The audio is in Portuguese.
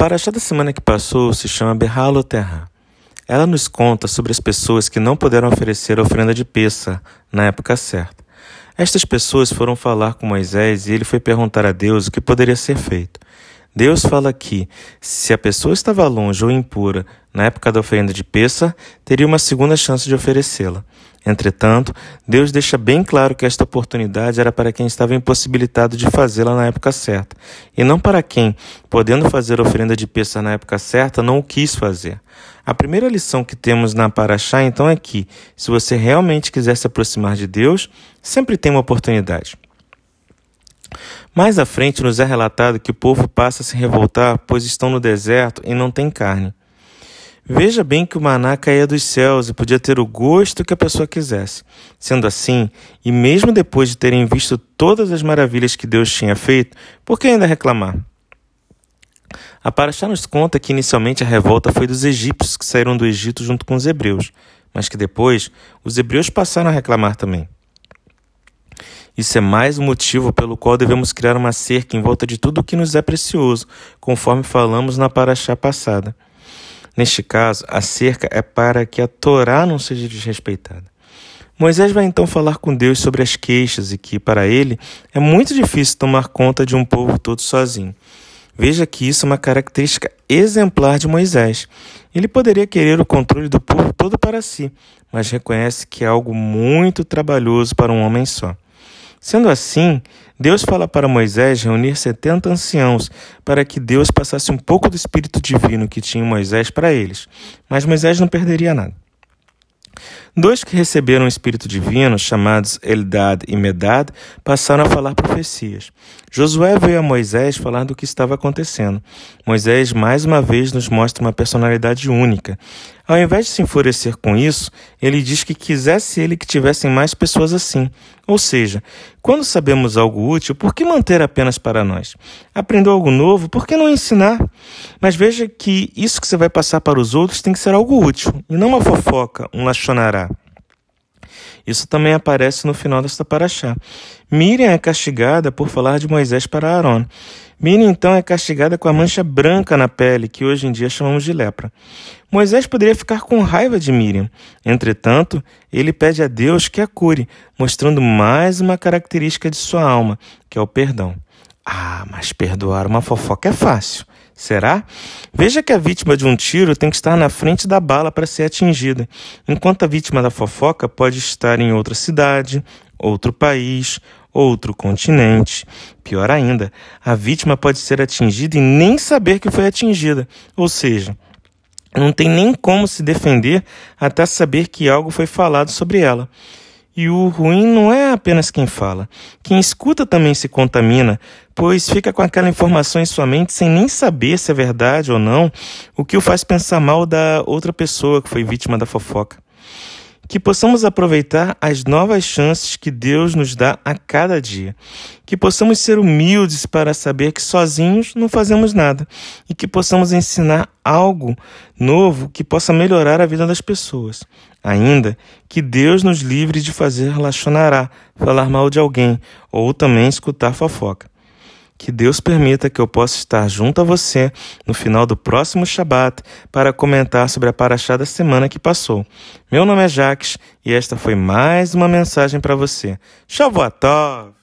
paraxá da semana que passou se chama Berralo Terra. Ela nos conta sobre as pessoas que não puderam oferecer a oferenda de peça na época certa. Estas pessoas foram falar com Moisés e ele foi perguntar a Deus o que poderia ser feito. Deus fala que, se a pessoa estava longe ou impura na época da oferenda de peça, teria uma segunda chance de oferecê-la. Entretanto, Deus deixa bem claro que esta oportunidade era para quem estava impossibilitado de fazê-la na época certa, e não para quem, podendo fazer oferenda de peça na época certa, não o quis fazer. A primeira lição que temos na Paraxá, então, é que, se você realmente quiser se aproximar de Deus, sempre tem uma oportunidade. Mais à frente nos é relatado que o povo passa a se revoltar, pois estão no deserto e não tem carne. Veja bem que o maná caía dos céus e podia ter o gosto que a pessoa quisesse. Sendo assim, e mesmo depois de terem visto todas as maravilhas que Deus tinha feito, por que ainda reclamar? A Paraxá nos conta que inicialmente a revolta foi dos egípcios que saíram do Egito junto com os hebreus, mas que depois os hebreus passaram a reclamar também. Isso é mais um motivo pelo qual devemos criar uma cerca em volta de tudo o que nos é precioso, conforme falamos na Paraxá passada. Neste caso, a cerca é para que a Torá não seja desrespeitada. Moisés vai então falar com Deus sobre as queixas e que, para ele, é muito difícil tomar conta de um povo todo sozinho. Veja que isso é uma característica exemplar de Moisés. Ele poderia querer o controle do povo todo para si, mas reconhece que é algo muito trabalhoso para um homem só. Sendo assim, Deus fala para Moisés reunir setenta anciãos para que Deus passasse um pouco do Espírito Divino que tinha Moisés para eles, mas Moisés não perderia nada. Dois que receberam o Espírito Divino, chamados Eldad e Medad, passaram a falar profecias. Josué veio a Moisés falar do que estava acontecendo. Moisés mais uma vez nos mostra uma personalidade única. Ao invés de se enfurecer com isso, ele diz que quisesse ele que tivessem mais pessoas assim. Ou seja, quando sabemos algo útil, por que manter apenas para nós? Aprendeu algo novo, por que não ensinar? Mas veja que isso que você vai passar para os outros tem que ser algo útil, e não uma fofoca, um lachonará. Isso também aparece no final desta paraxá. Miriam é castigada por falar de Moisés para Aaron. Miriam então é castigada com a mancha branca na pele, que hoje em dia chamamos de lepra. Moisés poderia ficar com raiva de Miriam. Entretanto, ele pede a Deus que a cure, mostrando mais uma característica de sua alma, que é o perdão. Ah, mas perdoar uma fofoca é fácil. Será? Veja que a vítima de um tiro tem que estar na frente da bala para ser atingida, enquanto a vítima da fofoca pode estar em outra cidade, outro país, outro continente. Pior ainda, a vítima pode ser atingida e nem saber que foi atingida, ou seja, não tem nem como se defender até saber que algo foi falado sobre ela. E o ruim não é apenas quem fala. Quem escuta também se contamina, pois fica com aquela informação em sua mente sem nem saber se é verdade ou não, o que o faz pensar mal da outra pessoa que foi vítima da fofoca que possamos aproveitar as novas chances que Deus nos dá a cada dia, que possamos ser humildes para saber que sozinhos não fazemos nada e que possamos ensinar algo novo que possa melhorar a vida das pessoas. Ainda que Deus nos livre de fazer relacionará, falar mal de alguém ou também escutar fofoca. Que Deus permita que eu possa estar junto a você no final do próximo Shabat para comentar sobre a paraxá da semana que passou. Meu nome é Jaques e esta foi mais uma mensagem para você. Shavuot!